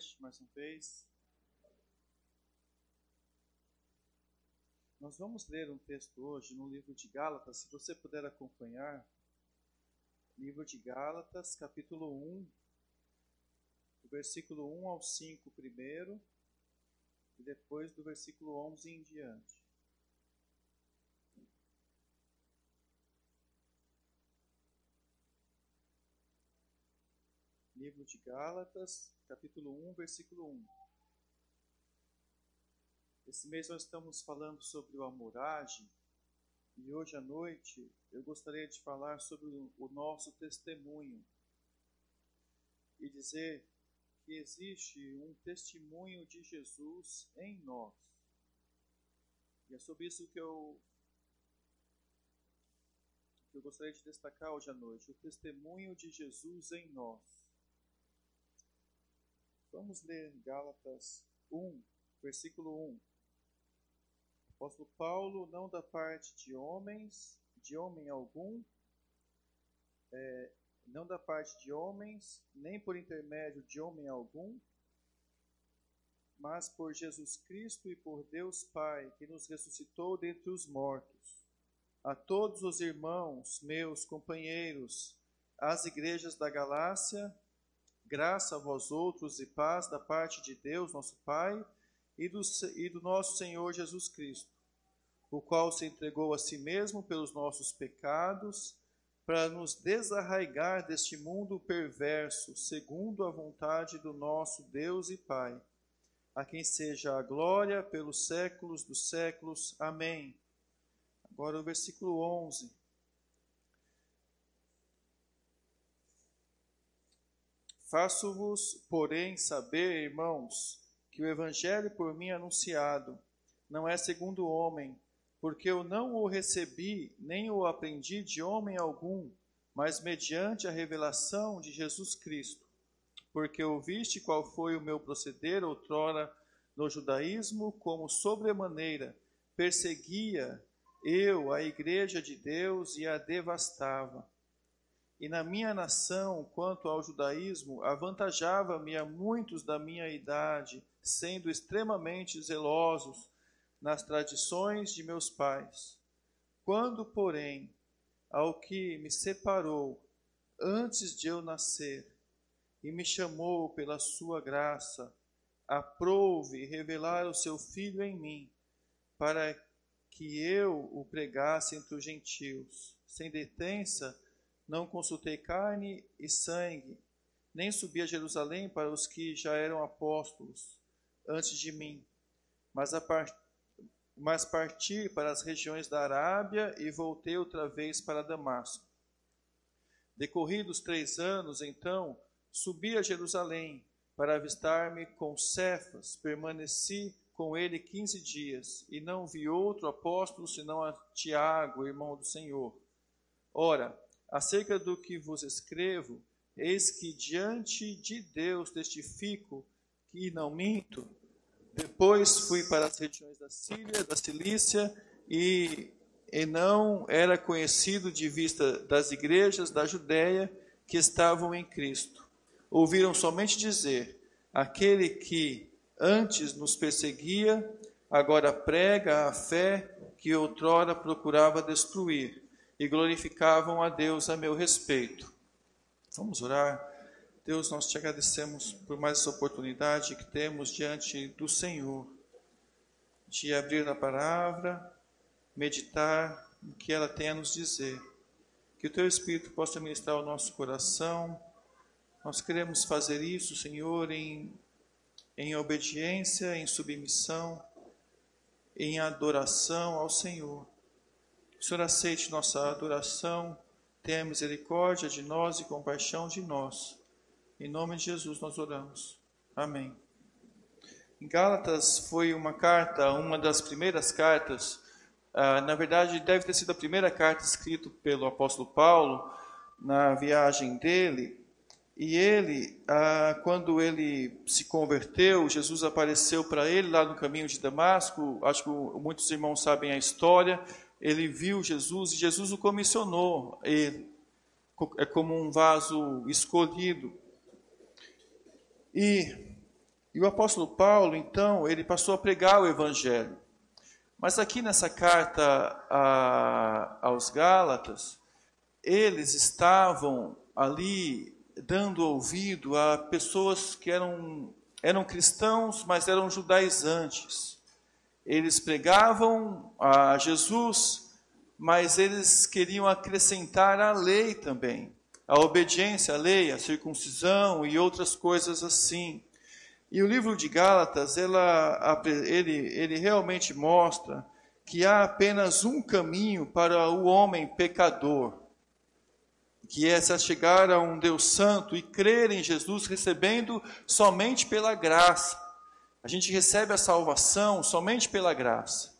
noite mais uma vez. Nós vamos ler um texto hoje no livro de Gálatas, se você puder acompanhar. Livro de Gálatas, capítulo 1, do versículo 1 ao 5 primeiro, e depois do versículo 11 em diante. Livro de Gálatas, capítulo 1, versículo 1. Esse mês nós estamos falando sobre o amoragem e hoje à noite eu gostaria de falar sobre o nosso testemunho e dizer que existe um testemunho de Jesus em nós. E é sobre isso que eu, que eu gostaria de destacar hoje à noite: o testemunho de Jesus em nós. Vamos ler Gálatas 1, versículo 1. Apóstolo Paulo, não da parte de homens, de homem algum, é, não da parte de homens, nem por intermédio de homem algum, mas por Jesus Cristo e por Deus Pai, que nos ressuscitou dentre os mortos. A todos os irmãos, meus companheiros, às igrejas da Galácia, Graça a vós outros e paz da parte de Deus, nosso Pai, e do, e do nosso Senhor Jesus Cristo, o qual se entregou a si mesmo pelos nossos pecados, para nos desarraigar deste mundo perverso, segundo a vontade do nosso Deus e Pai, a quem seja a glória pelos séculos dos séculos. Amém. Agora o versículo 11. Faço-vos, porém, saber, irmãos, que o evangelho por mim anunciado não é segundo o homem, porque eu não o recebi, nem o aprendi de homem algum, mas mediante a revelação de Jesus Cristo. Porque ouviste qual foi o meu proceder outrora no judaísmo, como sobremaneira perseguia eu a igreja de Deus e a devastava e na minha nação, quanto ao judaísmo, avantajava-me a muitos da minha idade, sendo extremamente zelosos nas tradições de meus pais. Quando, porém, ao que me separou antes de eu nascer e me chamou pela sua graça, aprouve revelar o seu filho em mim, para que eu o pregasse entre os gentios, sem detença, não consultei carne e sangue, nem subi a Jerusalém para os que já eram apóstolos antes de mim, mas, part... mas parti para as regiões da Arábia e voltei outra vez para Damasco. Decorridos três anos, então, subi a Jerusalém para avistar-me com Cefas, permaneci com ele quinze dias, e não vi outro apóstolo senão a Tiago, irmão do Senhor. Ora, acerca do que vos escrevo, eis que diante de Deus testifico que não minto. Depois fui para as regiões da Síria, da Cilícia, e, e não era conhecido de vista das igrejas da Judéia que estavam em Cristo. Ouviram somente dizer: aquele que antes nos perseguia, agora prega a fé que outrora procurava destruir e glorificavam a Deus a meu respeito. Vamos orar. Deus, nós te agradecemos por mais essa oportunidade que temos diante do Senhor de abrir a palavra, meditar o que ela tem a nos dizer. Que o teu Espírito possa ministrar o nosso coração. Nós queremos fazer isso, Senhor, em, em obediência, em submissão, em adoração ao Senhor. O Senhor aceite nossa adoração, tenha misericórdia de nós e compaixão de nós. Em nome de Jesus nós oramos. Amém. Gálatas foi uma carta, uma das primeiras cartas, ah, na verdade deve ter sido a primeira carta escrita pelo apóstolo Paulo na viagem dele. E ele, ah, quando ele se converteu, Jesus apareceu para ele lá no caminho de Damasco. Acho que muitos irmãos sabem a história ele viu Jesus e Jesus o comissionou, ele, é como um vaso escolhido. E E o apóstolo Paulo, então, ele passou a pregar o evangelho. Mas aqui nessa carta a, aos Gálatas, eles estavam ali dando ouvido a pessoas que eram, eram cristãos, mas eram judaizantes. Eles pregavam a Jesus, mas eles queriam acrescentar a lei também, a obediência à lei, a circuncisão e outras coisas assim. E o livro de Gálatas, ela, ele, ele realmente mostra que há apenas um caminho para o homem pecador, que é se chegar a um Deus santo e crer em Jesus, recebendo somente pela graça. A gente recebe a salvação somente pela graça.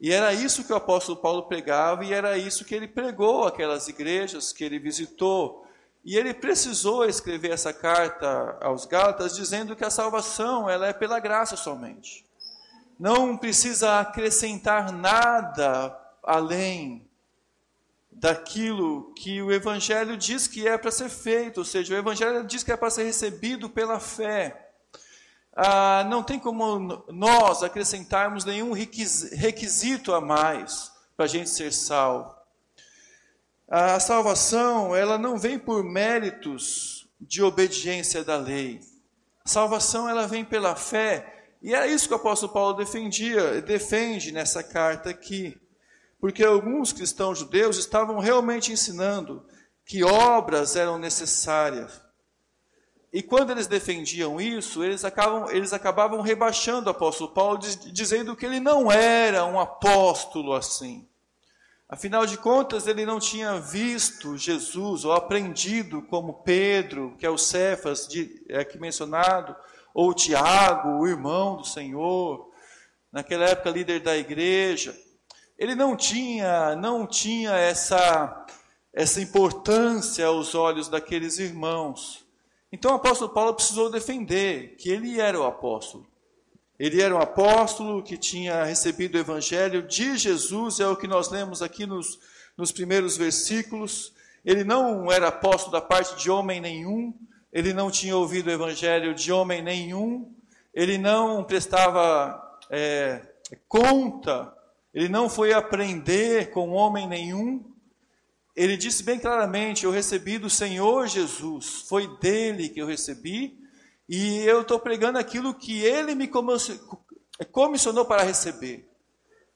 E era isso que o apóstolo Paulo pregava, e era isso que ele pregou aquelas igrejas que ele visitou, e ele precisou escrever essa carta aos Gálatas dizendo que a salvação ela é pela graça somente. Não precisa acrescentar nada além daquilo que o evangelho diz que é para ser feito, ou seja, o evangelho diz que é para ser recebido pela fé. Ah, não tem como nós acrescentarmos nenhum requisito a mais para a gente ser salvo. A salvação, ela não vem por méritos de obediência da lei. A salvação, ela vem pela fé. E é isso que o apóstolo Paulo defendia, defende nessa carta aqui. Porque alguns cristãos judeus estavam realmente ensinando que obras eram necessárias. E quando eles defendiam isso, eles, acabam, eles acabavam rebaixando o apóstolo Paulo, dizendo que ele não era um apóstolo assim. Afinal de contas, ele não tinha visto Jesus ou aprendido como Pedro, que é o Cefas de, é aqui mencionado, ou Tiago, o irmão do Senhor, naquela época líder da igreja. Ele não tinha, não tinha essa essa importância aos olhos daqueles irmãos. Então o apóstolo Paulo precisou defender que ele era o apóstolo. Ele era um apóstolo que tinha recebido o evangelho de Jesus, é o que nós lemos aqui nos, nos primeiros versículos. Ele não era apóstolo da parte de homem nenhum, ele não tinha ouvido o evangelho de homem nenhum, ele não prestava é, conta, ele não foi aprender com homem nenhum. Ele disse bem claramente: Eu recebi do Senhor Jesus, foi dele que eu recebi e eu estou pregando aquilo que ele me comissionou para receber.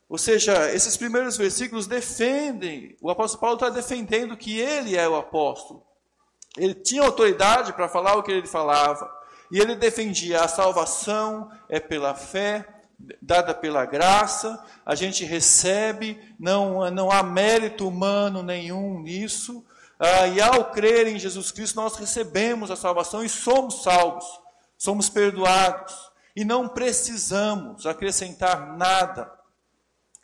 Ou seja, esses primeiros versículos defendem, o apóstolo Paulo está defendendo que ele é o apóstolo. Ele tinha autoridade para falar o que ele falava. E ele defendia a salvação é pela fé, dada pela graça, a gente recebe, não, não há mérito humano nenhum nisso. Ah, e ao crer em Jesus Cristo, nós recebemos a salvação e somos salvos somos perdoados e não precisamos acrescentar nada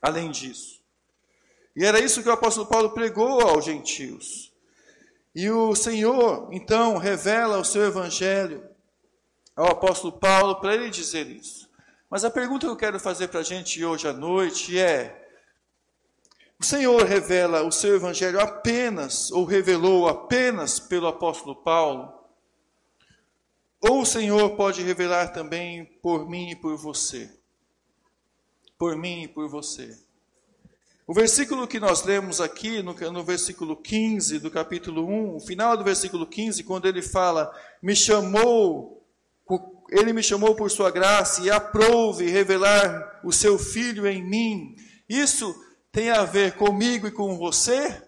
além disso. E era isso que o apóstolo Paulo pregou aos gentios. E o Senhor, então, revela o seu evangelho ao apóstolo Paulo para ele dizer isso. Mas a pergunta que eu quero fazer para a gente hoje à noite é: o Senhor revela o seu evangelho apenas, ou revelou apenas pelo apóstolo Paulo? Ou o Senhor pode revelar também por mim e por você. Por mim e por você. O versículo que nós lemos aqui, no, no, versículo 15 do capítulo 1, o final do versículo 15, quando ele fala: Me chamou, ele me chamou por sua graça e aprove revelar o seu filho em mim. Isso tem a ver comigo e com você?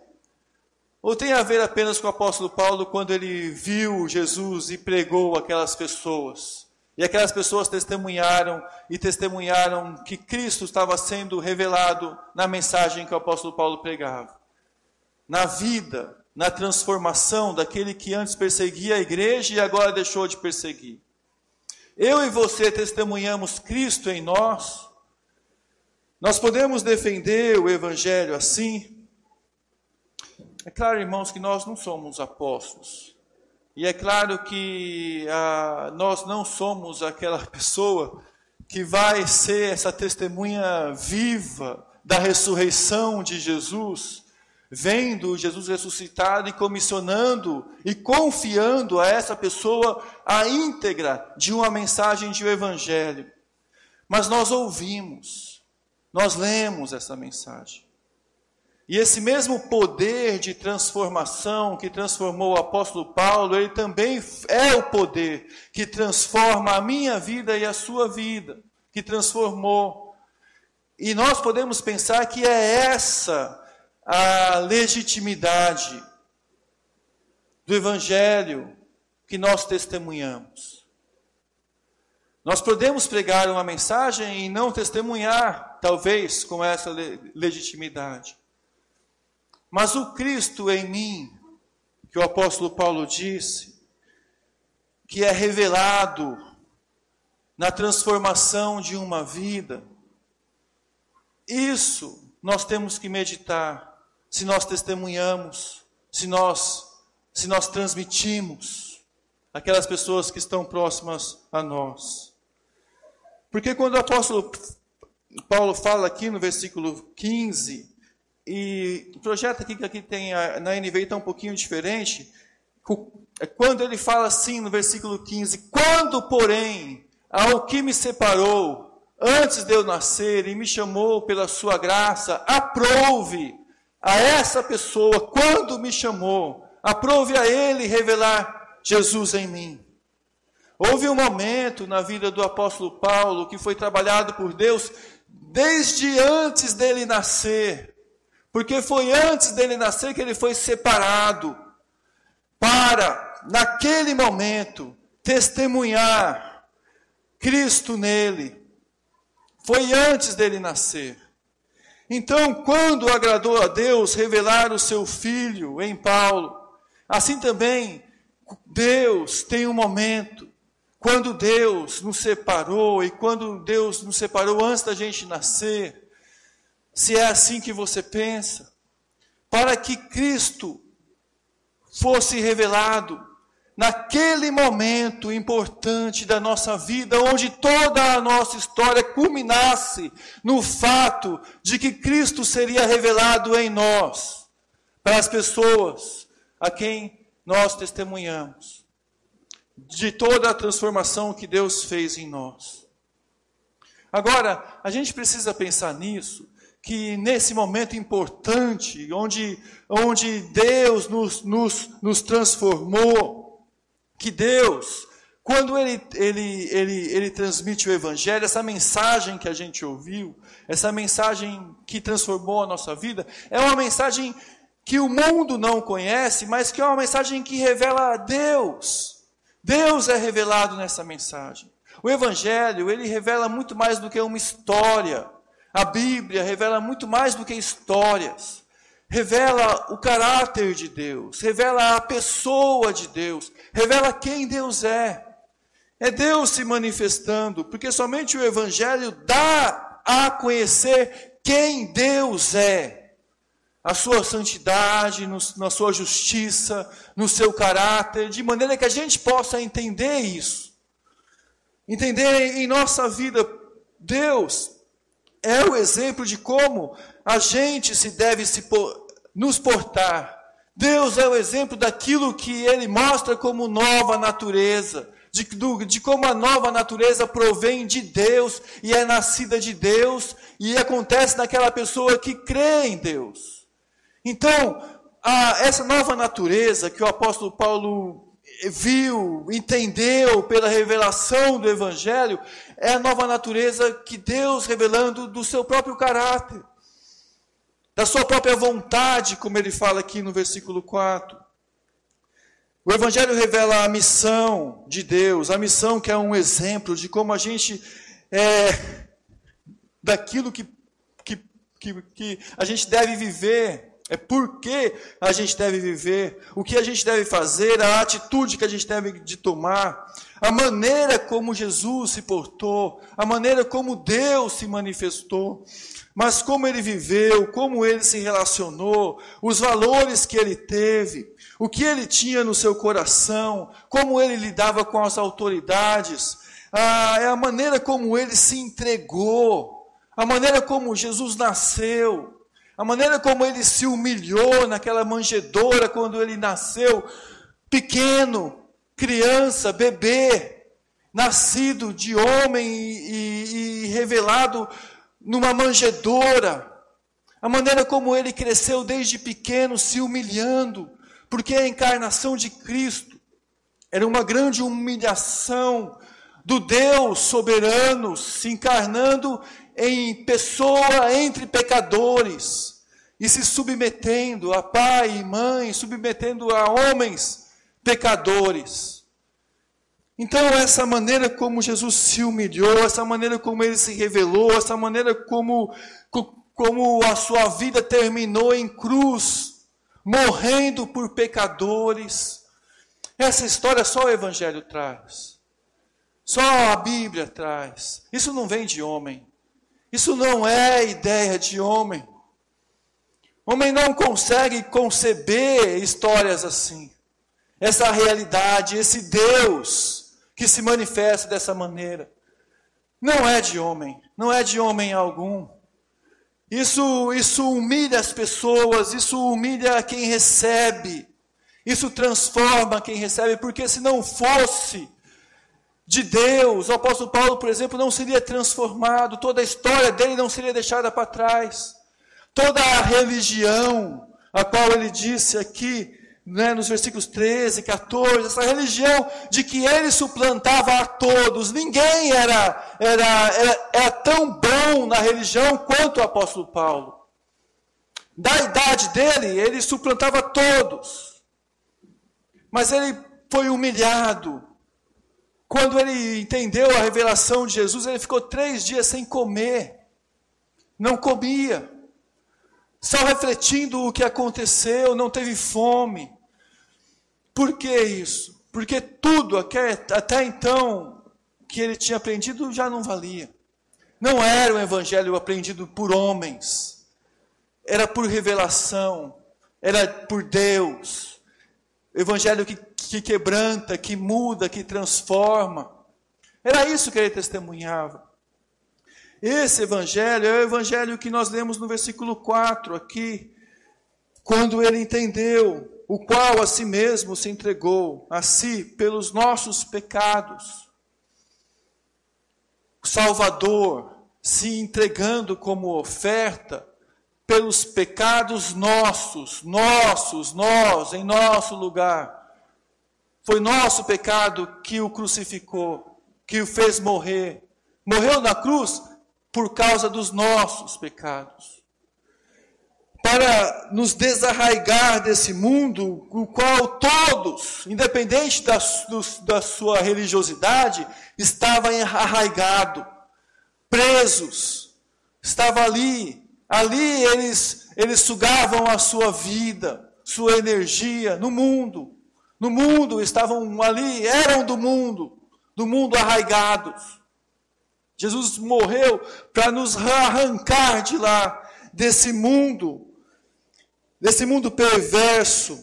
Ou tem a ver apenas com o apóstolo Paulo quando ele viu Jesus e pregou aquelas pessoas? E aquelas pessoas testemunharam e testemunharam que Cristo estava sendo revelado na mensagem que o apóstolo Paulo pregava. Na vida, na transformação daquele que antes perseguia a igreja e agora deixou de perseguir. Eu e você testemunhamos Cristo em nós. Nós podemos defender o evangelho assim, é claro, irmãos, que nós não somos apóstolos. E é claro que ah, nós não somos aquela pessoa que vai ser essa testemunha viva da ressurreição de Jesus vendo Jesus ressuscitado e comissionando e confiando a essa pessoa a íntegra de uma mensagem de um evangelho. Mas nós ouvimos, nós lemos essa mensagem. E esse mesmo poder de transformação que transformou o apóstolo Paulo, ele também é o poder que transforma a minha vida e a sua vida, que transformou. E nós podemos pensar que é essa a legitimidade do evangelho que nós testemunhamos. Nós podemos pregar uma mensagem e não testemunhar, talvez, com essa legitimidade. Mas o Cristo em mim, que o apóstolo Paulo disse, que é revelado na transformação de uma vida, isso nós temos que meditar se nós testemunhamos, se nós se nós transmitimos aquelas pessoas que estão próximas a nós. Porque quando o apóstolo Paulo fala aqui no versículo 15, e o projeto aqui que aqui tem na NVI está um pouquinho diferente. É quando ele fala assim no versículo 15: Quando, porém, ao que me separou, antes de eu nascer, e me chamou pela sua graça, aprove a essa pessoa, quando me chamou, aprove a ele revelar Jesus em mim. Houve um momento na vida do apóstolo Paulo que foi trabalhado por Deus desde antes dele nascer porque foi antes dele nascer que ele foi separado para, naquele momento, testemunhar Cristo nele. Foi antes dele nascer. Então, quando agradou a Deus revelar o seu filho em Paulo, assim também Deus tem um momento quando Deus nos separou e quando Deus nos separou antes da gente nascer, se é assim que você pensa, para que Cristo fosse revelado naquele momento importante da nossa vida, onde toda a nossa história culminasse no fato de que Cristo seria revelado em nós, para as pessoas a quem nós testemunhamos, de toda a transformação que Deus fez em nós. Agora, a gente precisa pensar nisso, que nesse momento importante, onde, onde Deus nos, nos, nos transformou, que Deus, quando ele, ele, ele, ele transmite o Evangelho, essa mensagem que a gente ouviu, essa mensagem que transformou a nossa vida, é uma mensagem que o mundo não conhece, mas que é uma mensagem que revela a Deus. Deus é revelado nessa mensagem. O Evangelho, ele revela muito mais do que uma história. A Bíblia revela muito mais do que histórias. Revela o caráter de Deus, revela a pessoa de Deus, revela quem Deus é. É Deus se manifestando, porque somente o Evangelho dá a conhecer quem Deus é. A sua santidade, no, na sua justiça, no seu caráter, de maneira que a gente possa entender isso. Entender em nossa vida, Deus é o exemplo de como a gente se deve se nos portar. Deus é o exemplo daquilo que ele mostra como nova natureza, de, do, de como a nova natureza provém de Deus e é nascida de Deus e acontece naquela pessoa que crê em Deus. Então, a, essa nova natureza que o apóstolo Paulo viu, entendeu pela revelação do Evangelho, é a nova natureza que Deus revelando do seu próprio caráter, da sua própria vontade, como ele fala aqui no versículo 4. O Evangelho revela a missão de Deus, a missão que é um exemplo de como a gente é, daquilo que, que, que, que a gente deve viver é por que a gente deve viver, o que a gente deve fazer, a atitude que a gente deve de tomar, a maneira como Jesus se portou, a maneira como Deus se manifestou, mas como ele viveu, como ele se relacionou, os valores que ele teve, o que ele tinha no seu coração, como ele lidava com as autoridades, a, é a maneira como ele se entregou, a maneira como Jesus nasceu, a maneira como ele se humilhou naquela manjedoura quando ele nasceu, pequeno, criança, bebê, nascido de homem e, e, e revelado numa manjedoura. A maneira como ele cresceu desde pequeno, se humilhando, porque a encarnação de Cristo era uma grande humilhação do Deus soberano se encarnando em pessoa entre pecadores e se submetendo a pai e mãe, submetendo a homens pecadores. Então, essa maneira como Jesus se humilhou, essa maneira como ele se revelou, essa maneira como, como a sua vida terminou em cruz, morrendo por pecadores. Essa história só o Evangelho traz. Só a Bíblia traz. Isso não vem de homem. Isso não é ideia de homem. Homem não consegue conceber histórias assim. Essa realidade, esse Deus que se manifesta dessa maneira. Não é de homem, não é de homem algum. Isso, isso humilha as pessoas, isso humilha quem recebe, isso transforma quem recebe, porque se não fosse de Deus, o apóstolo Paulo, por exemplo, não seria transformado, toda a história dele não seria deixada para trás, toda a religião, a qual ele disse aqui, né, nos versículos 13, 14, essa religião de que ele suplantava a todos. Ninguém era, era, era, era tão bom na religião quanto o apóstolo Paulo. Da idade dele, ele suplantava todos. Mas ele foi humilhado. Quando ele entendeu a revelação de Jesus, ele ficou três dias sem comer. Não comia só refletindo o que aconteceu, não teve fome. Por que isso? Porque tudo até então que ele tinha aprendido já não valia. Não era um evangelho aprendido por homens, era por revelação, era por Deus. Evangelho que, que quebranta, que muda, que transforma. Era isso que ele testemunhava. Esse evangelho é o evangelho que nós lemos no versículo 4 aqui, quando ele entendeu o qual a si mesmo se entregou a si pelos nossos pecados. O Salvador se entregando como oferta pelos pecados nossos, nossos, nós, em nosso lugar. Foi nosso pecado que o crucificou, que o fez morrer. Morreu na cruz por causa dos nossos pecados. Para nos desarraigar desse mundo, o qual todos, independente da, do, da sua religiosidade, estavam arraigados, presos, estava ali, ali eles, eles sugavam a sua vida, sua energia no mundo, no mundo estavam ali, eram do mundo, do mundo arraigados. Jesus morreu para nos arrancar de lá, desse mundo, desse mundo perverso,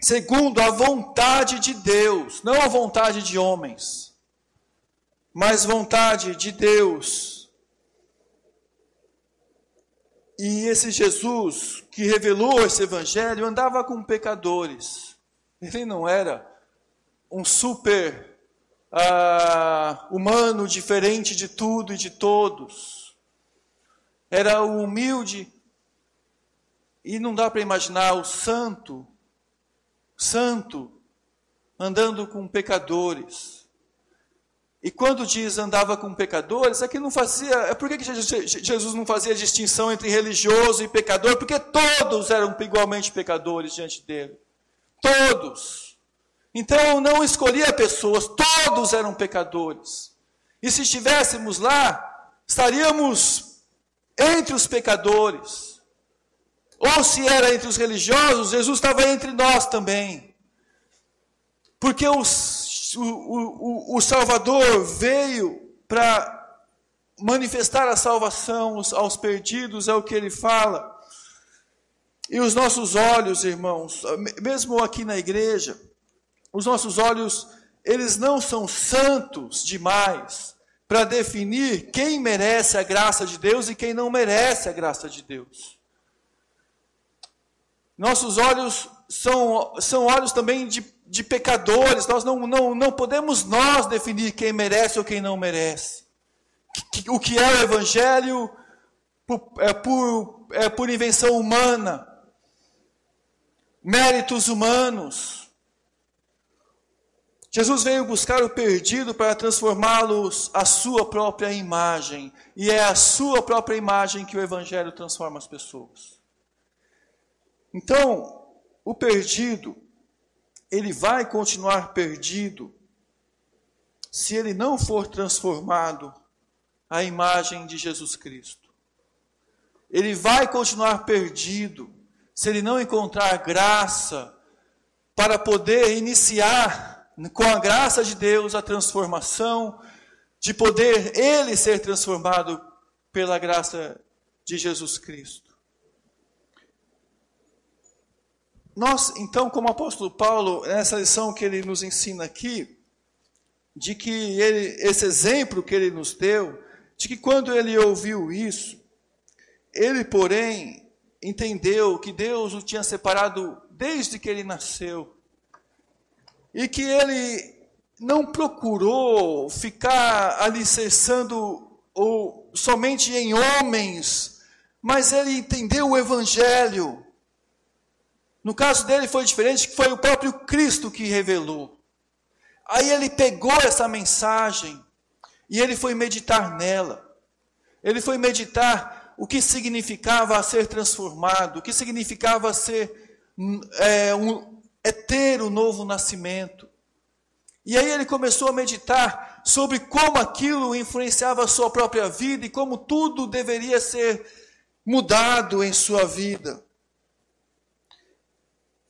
segundo a vontade de Deus, não a vontade de homens, mas vontade de Deus. E esse Jesus que revelou esse evangelho andava com pecadores. Ele não era um super ah, humano, diferente de tudo e de todos. Era o humilde, e não dá para imaginar o santo, santo, andando com pecadores. E quando diz andava com pecadores, é que não fazia. É por que Jesus não fazia distinção entre religioso e pecador? Porque todos eram igualmente pecadores diante dele. Todos. Então não escolhia pessoas, todos eram pecadores. E se estivéssemos lá, estaríamos entre os pecadores. Ou se era entre os religiosos, Jesus estava entre nós também. Porque os, o, o, o Salvador veio para manifestar a salvação aos perdidos, é o que ele fala. E os nossos olhos, irmãos, mesmo aqui na igreja, os nossos olhos, eles não são santos demais para definir quem merece a graça de Deus e quem não merece a graça de Deus. Nossos olhos são, são olhos também de, de pecadores. Nós não, não, não podemos nós definir quem merece ou quem não merece. O que é o Evangelho é, por, é por invenção humana, méritos humanos. Jesus veio buscar o perdido para transformá-los à sua própria imagem. E é a sua própria imagem que o Evangelho transforma as pessoas. Então, o perdido, ele vai continuar perdido se ele não for transformado à imagem de Jesus Cristo. Ele vai continuar perdido se ele não encontrar graça para poder iniciar com a graça de Deus, a transformação, de poder ele ser transformado pela graça de Jesus Cristo. Nós, então, como apóstolo Paulo, nessa lição que ele nos ensina aqui, de que ele, esse exemplo que ele nos deu, de que quando ele ouviu isso, ele, porém, entendeu que Deus o tinha separado desde que ele nasceu e que ele não procurou ficar alicerçando ou somente em homens, mas ele entendeu o evangelho. No caso dele foi diferente, que foi o próprio Cristo que revelou. Aí ele pegou essa mensagem e ele foi meditar nela. Ele foi meditar o que significava ser transformado, o que significava ser é, um, é ter o novo nascimento. E aí ele começou a meditar sobre como aquilo influenciava a sua própria vida e como tudo deveria ser mudado em sua vida.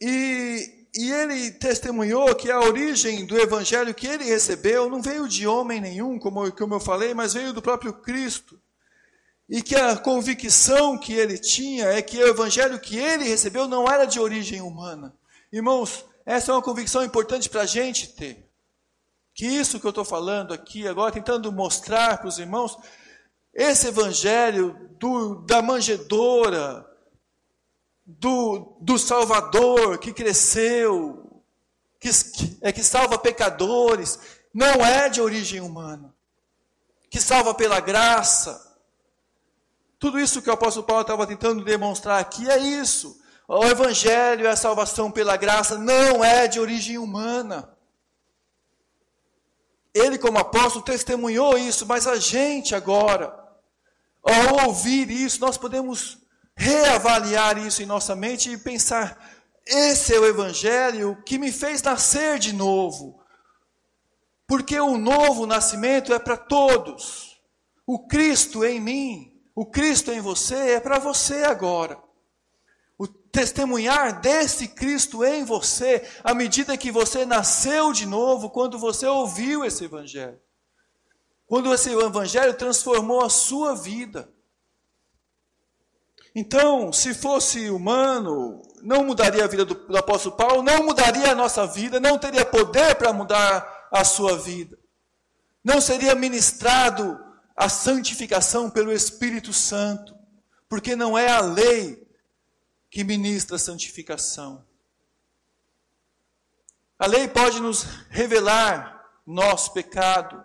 E, e ele testemunhou que a origem do evangelho que ele recebeu não veio de homem nenhum, como, como eu falei, mas veio do próprio Cristo. E que a convicção que ele tinha é que o evangelho que ele recebeu não era de origem humana Irmãos, essa é uma convicção importante para a gente ter. Que isso que eu estou falando aqui agora, tentando mostrar para os irmãos, esse evangelho do, da manjedora, do, do Salvador que cresceu, que, é que salva pecadores, não é de origem humana, que salva pela graça. Tudo isso que o apóstolo Paulo estava tentando demonstrar aqui é isso. O Evangelho, a salvação pela graça, não é de origem humana. Ele, como apóstolo, testemunhou isso, mas a gente agora, ao ouvir isso, nós podemos reavaliar isso em nossa mente e pensar: esse é o Evangelho que me fez nascer de novo. Porque o novo nascimento é para todos. O Cristo em mim, o Cristo em você é para você agora testemunhar desse Cristo em você, à medida que você nasceu de novo, quando você ouviu esse Evangelho. Quando esse Evangelho transformou a sua vida. Então, se fosse humano, não mudaria a vida do, do apóstolo Paulo, não mudaria a nossa vida, não teria poder para mudar a sua vida. Não seria ministrado a santificação pelo Espírito Santo, porque não é a lei que ministra santificação. A lei pode nos revelar nosso pecado,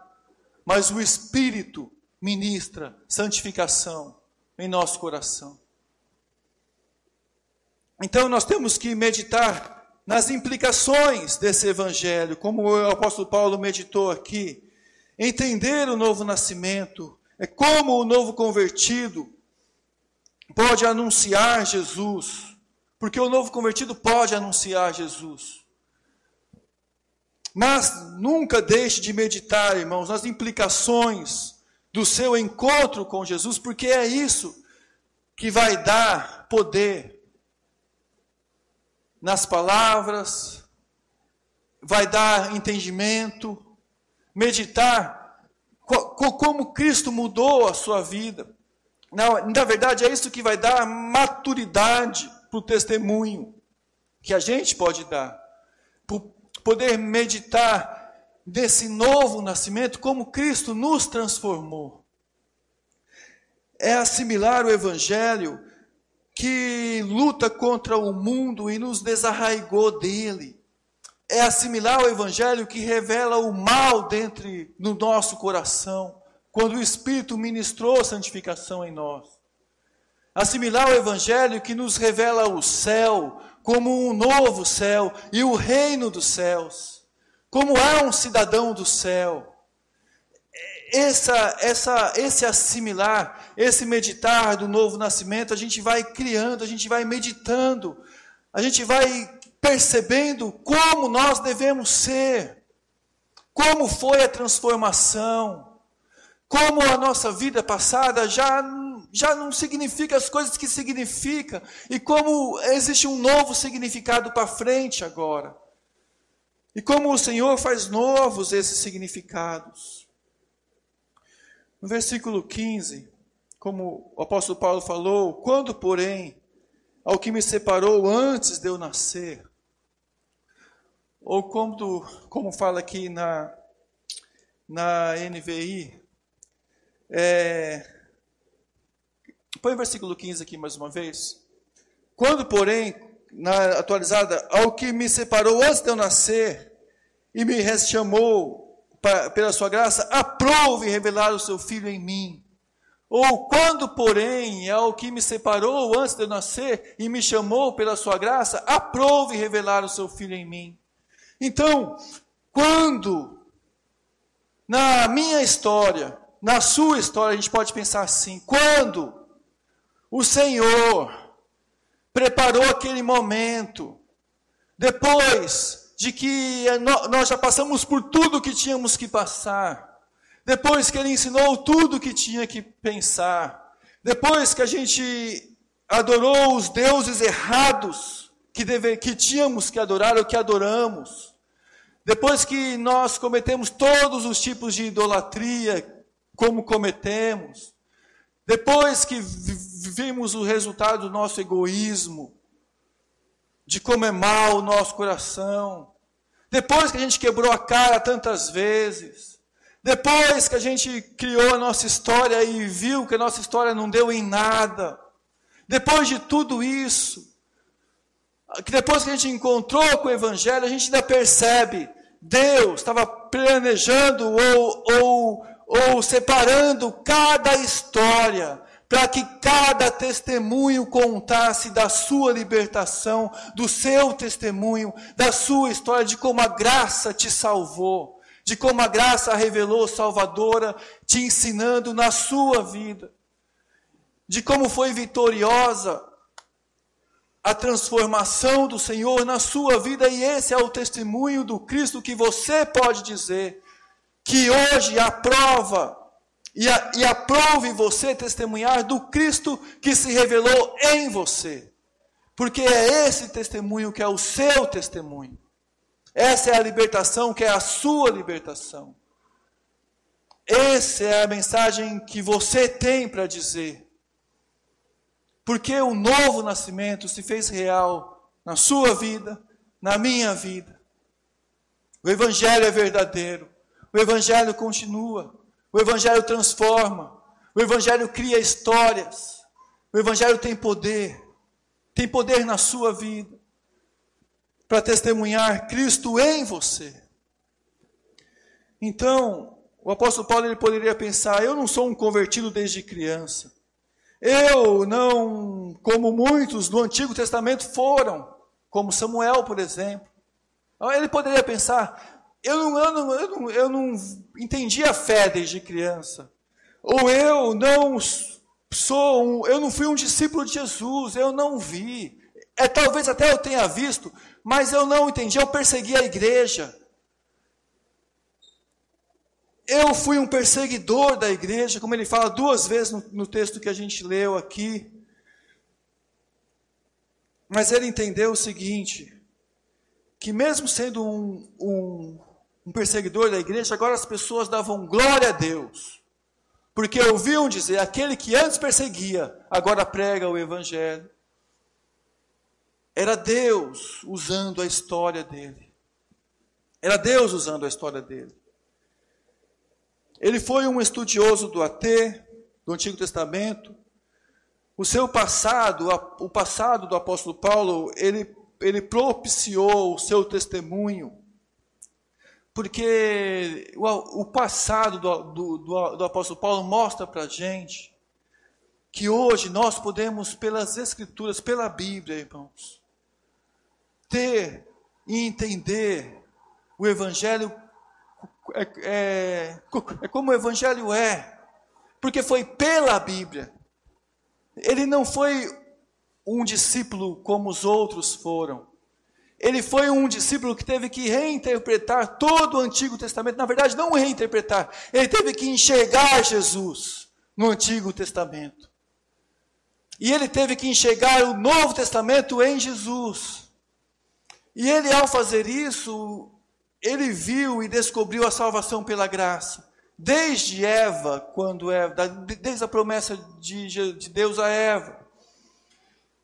mas o Espírito ministra santificação em nosso coração. Então nós temos que meditar nas implicações desse evangelho, como o apóstolo Paulo meditou aqui. Entender o novo nascimento, é como o novo convertido pode anunciar Jesus, porque o novo convertido pode anunciar Jesus. Mas nunca deixe de meditar, irmãos, nas implicações do seu encontro com Jesus, porque é isso que vai dar poder nas palavras, vai dar entendimento, meditar como Cristo mudou a sua vida. Na, na verdade, é isso que vai dar maturidade para o testemunho que a gente pode dar. Por poder meditar desse novo nascimento, como Cristo nos transformou. É assimilar o Evangelho que luta contra o mundo e nos desarraigou dele. É assimilar o evangelho que revela o mal dentro no nosso coração, quando o Espírito ministrou santificação em nós. Assimilar o evangelho que nos revela o céu como um novo céu e o reino dos céus. Como é um cidadão do céu essa, essa, esse assimilar, esse meditar do novo nascimento, a gente vai criando, a gente vai meditando, a gente vai percebendo como nós devemos ser, como foi a transformação, como a nossa vida passada já, já não significa as coisas que significa, e como existe um novo significado para frente agora. E como o Senhor faz novos esses significados. No versículo 15, como o apóstolo Paulo falou, quando, porém, ao que me separou antes de eu nascer, ou como, como fala aqui na, na NVI, é, põe o versículo 15 aqui mais uma vez. Quando, porém, na atualizada, ao que me separou antes de eu nascer e me chamou pela sua graça, aprove revelar o seu filho em mim. Ou quando, porém, é o que me separou antes de eu nascer e me chamou pela sua graça, aprove revelar o seu filho em mim. Então, quando na minha história, na sua história, a gente pode pensar assim: quando o Senhor preparou aquele momento, depois de que nós já passamos por tudo que tínhamos que passar, depois que Ele ensinou tudo que tinha que pensar, depois que a gente adorou os deuses errados que, deve, que tínhamos que adorar ou que adoramos, depois que nós cometemos todos os tipos de idolatria, como cometemos, depois que vimos o resultado do nosso egoísmo, de como é mal o nosso coração, depois que a gente quebrou a cara tantas vezes, depois que a gente criou a nossa história e viu que a nossa história não deu em nada, depois de tudo isso, que depois que a gente encontrou com o Evangelho, a gente ainda percebe, Deus estava planejando ou, ou, ou separando cada história para que cada testemunho contasse da sua libertação, do seu testemunho, da sua história, de como a graça te salvou, de como a graça revelou salvadora, te ensinando na sua vida, de como foi vitoriosa a transformação do Senhor na sua vida, e esse é o testemunho do Cristo que você pode dizer, que hoje aprova e, a, e aprove você testemunhar do Cristo que se revelou em você. Porque é esse testemunho que é o seu testemunho. Essa é a libertação que é a sua libertação. Essa é a mensagem que você tem para dizer. Porque o novo nascimento se fez real na sua vida, na minha vida. O Evangelho é verdadeiro. O Evangelho continua. O Evangelho transforma. O Evangelho cria histórias. O Evangelho tem poder. Tem poder na sua vida. Para testemunhar Cristo em você. Então, o apóstolo Paulo ele poderia pensar: eu não sou um convertido desde criança. Eu não, como muitos no Antigo Testamento foram, como Samuel, por exemplo. Ele poderia pensar: eu não, eu, não, eu, não, eu não entendi a fé desde criança. Ou eu não sou um, eu não fui um discípulo de Jesus, eu não vi. É talvez até eu tenha visto, mas eu não entendi, eu persegui a igreja. Eu fui um perseguidor da igreja, como ele fala duas vezes no, no texto que a gente leu aqui. Mas ele entendeu o seguinte: que mesmo sendo um, um, um perseguidor da igreja, agora as pessoas davam glória a Deus. Porque ouviam dizer: aquele que antes perseguia, agora prega o evangelho. Era Deus usando a história dele. Era Deus usando a história dele. Ele foi um estudioso do AT, do Antigo Testamento, O seu passado, o passado do apóstolo Paulo, ele, ele propiciou o seu testemunho. Porque o, o passado do, do, do, apóstolo Paulo mostra para a gente que hoje nós podemos, pelas Escrituras, pela Bíblia, irmãos, ter e entender o Evangelho é, é, é como o Evangelho é, porque foi pela Bíblia. Ele não foi um discípulo como os outros foram. Ele foi um discípulo que teve que reinterpretar todo o Antigo Testamento. Na verdade, não reinterpretar, ele teve que enxergar Jesus no Antigo Testamento. E ele teve que enxergar o Novo Testamento em Jesus. E ele, ao fazer isso, ele viu e descobriu a salvação pela graça. Desde Eva, quando Eva, desde a promessa de, de Deus a Eva.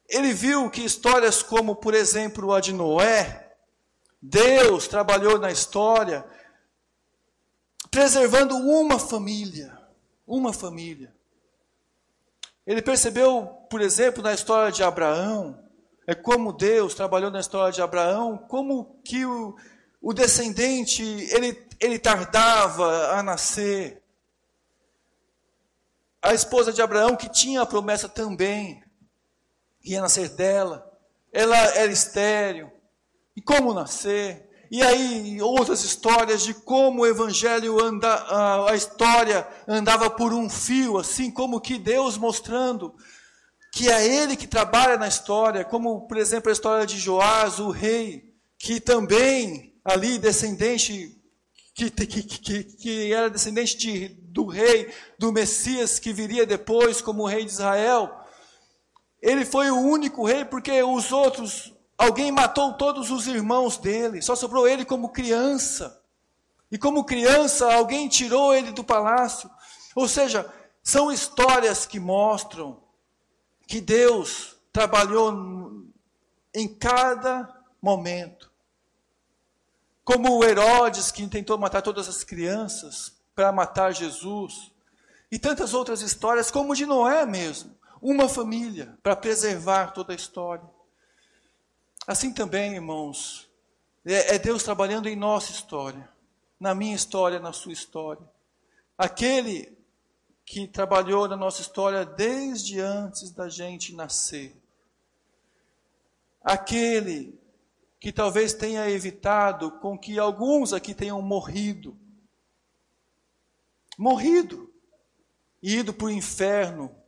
Ele viu que histórias como, por exemplo, a de Noé, Deus trabalhou na história preservando uma família, uma família. Ele percebeu, por exemplo, na história de Abraão, é como Deus trabalhou na história de Abraão, como que o, o descendente, ele, ele tardava a nascer. A esposa de Abraão, que tinha a promessa também, ia nascer dela, ela era estéreo. E como nascer? E aí, outras histórias de como o evangelho anda, a, história andava por um fio, assim como que Deus mostrando que é Ele que trabalha na história, como, por exemplo, a história de Joás, o rei, que também ali descendente, que, que, que, que era descendente de, do rei, do Messias que viria depois como rei de Israel. Ele foi o único rei porque os outros, alguém matou todos os irmãos dele, só sobrou ele como criança. E como criança, alguém tirou ele do palácio. Ou seja, são histórias que mostram que Deus trabalhou em cada momento. Como o Herodes, que tentou matar todas as crianças para matar Jesus. E tantas outras histórias, como de Noé mesmo. Uma família para preservar toda a história. Assim também, irmãos, é, é Deus trabalhando em nossa história, na minha história, na sua história. Aquele que trabalhou na nossa história desde antes da gente nascer. Aquele que talvez tenha evitado com que alguns aqui tenham morrido. Morrido. E ido para o inferno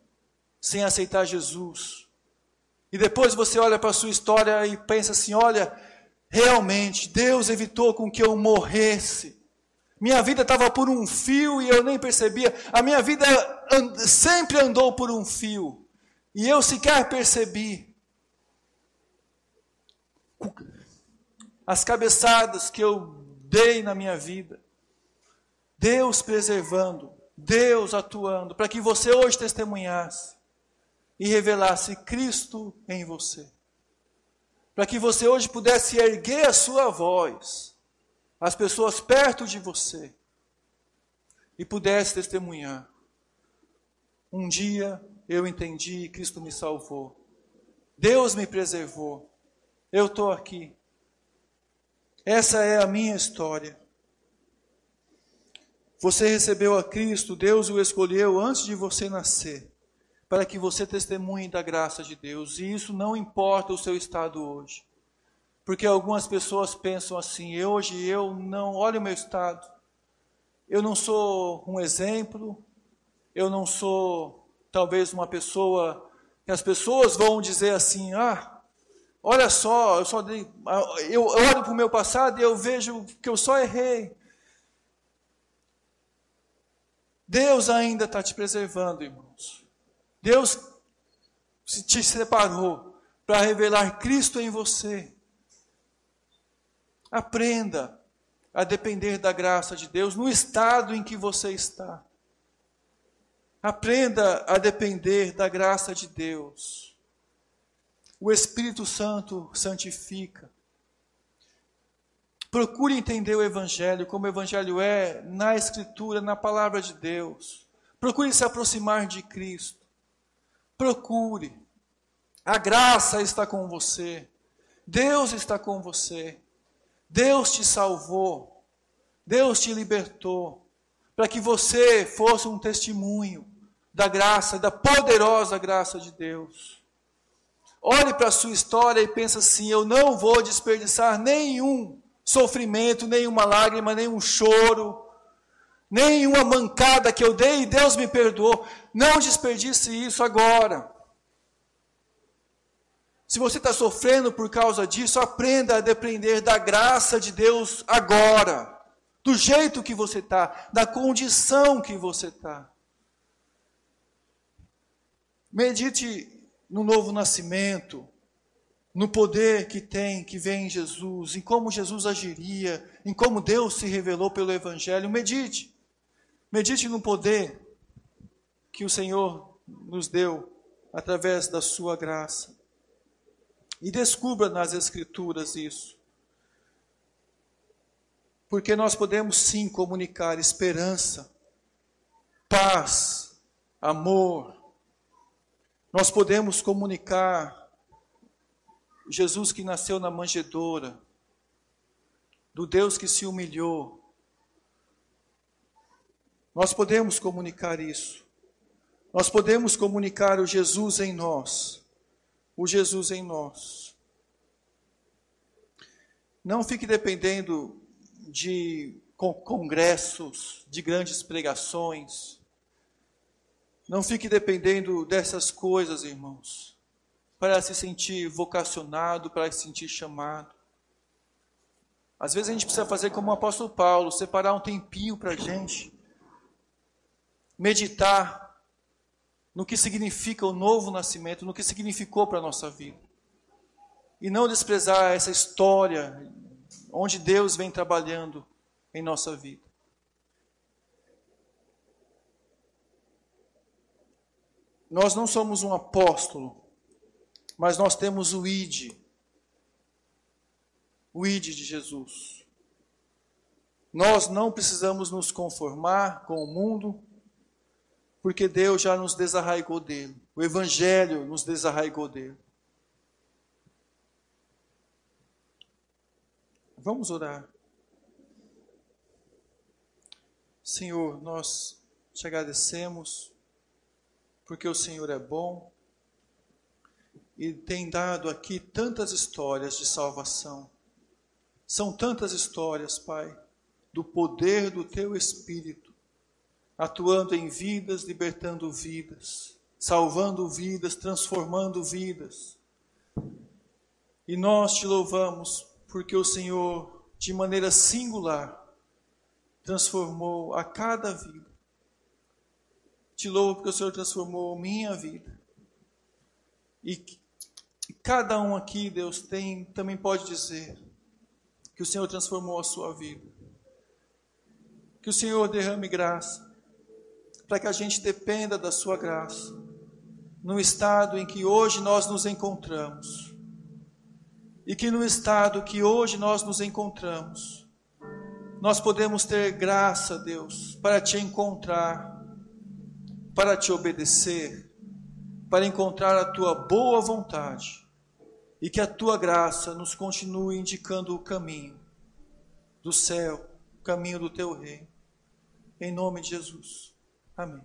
sem aceitar Jesus. E depois você olha para a sua história e pensa assim: olha, realmente Deus evitou com que eu morresse. Minha vida estava por um fio e eu nem percebia. A minha vida and sempre andou por um fio. E eu sequer percebi. As cabeçadas que eu dei na minha vida. Deus preservando, Deus atuando, para que você hoje testemunhasse e revelasse Cristo em você. Para que você hoje pudesse erguer a sua voz as pessoas perto de você e pudesse testemunhar. Um dia eu entendi, Cristo me salvou. Deus me preservou. Eu estou aqui. Essa é a minha história. Você recebeu a Cristo, Deus o escolheu antes de você nascer, para que você testemunhe da graça de Deus, e isso não importa o seu estado hoje. Porque algumas pessoas pensam assim: hoje eu não, olha o meu estado, eu não sou um exemplo, eu não sou talvez uma pessoa que as pessoas vão dizer assim: ah, olha só, eu só dei, eu olho para o meu passado e eu vejo que eu só errei. Deus ainda está te preservando, irmãos. Deus te separou para revelar Cristo em você. Aprenda a depender da graça de Deus no estado em que você está. Aprenda a depender da graça de Deus. O Espírito Santo santifica. Procure entender o Evangelho como o Evangelho é na Escritura, na palavra de Deus. Procure se aproximar de Cristo. Procure. A graça está com você. Deus está com você. Deus te salvou. Deus te libertou. Para que você fosse um testemunho da graça, da poderosa graça de Deus. Olhe para a sua história e pense assim: eu não vou desperdiçar nenhum sofrimento, nenhuma lágrima, nenhum choro, nenhuma mancada que eu dei e Deus me perdoou. Não desperdice isso agora. Se você está sofrendo por causa disso, aprenda a depender da graça de Deus agora, do jeito que você está, da condição que você está. Medite no novo nascimento, no poder que tem, que vem em Jesus, em como Jesus agiria, em como Deus se revelou pelo Evangelho. Medite. Medite no poder que o Senhor nos deu através da Sua graça. E descubra nas Escrituras isso. Porque nós podemos sim comunicar esperança, paz, amor. Nós podemos comunicar Jesus que nasceu na manjedoura, do Deus que se humilhou. Nós podemos comunicar isso. Nós podemos comunicar o Jesus em nós o Jesus em nós. Não fique dependendo de congressos, de grandes pregações. Não fique dependendo dessas coisas, irmãos, para se sentir vocacionado, para se sentir chamado. Às vezes a gente precisa fazer como o apóstolo Paulo, separar um tempinho para a gente, meditar no que significa o novo nascimento, no que significou para a nossa vida. E não desprezar essa história onde Deus vem trabalhando em nossa vida. Nós não somos um apóstolo, mas nós temos o ID, o ID de Jesus. Nós não precisamos nos conformar com o mundo, porque Deus já nos desarraigou dele. O Evangelho nos desarraigou dele. Vamos orar. Senhor, nós te agradecemos, porque o Senhor é bom e tem dado aqui tantas histórias de salvação. São tantas histórias, Pai, do poder do Teu Espírito atuando em vidas, libertando vidas, salvando vidas, transformando vidas. E nós te louvamos porque o Senhor, de maneira singular, transformou a cada vida. Te louvo porque o Senhor transformou minha vida. E cada um aqui, Deus, tem, também pode dizer que o Senhor transformou a sua vida. Que o Senhor derrame graça para que a gente dependa da Sua graça, no estado em que hoje nós nos encontramos. E que no estado que hoje nós nos encontramos, nós podemos ter graça, Deus, para te encontrar, para te obedecer, para encontrar a tua boa vontade e que a tua graça nos continue indicando o caminho do céu, o caminho do teu reino. Em nome de Jesus. Amém.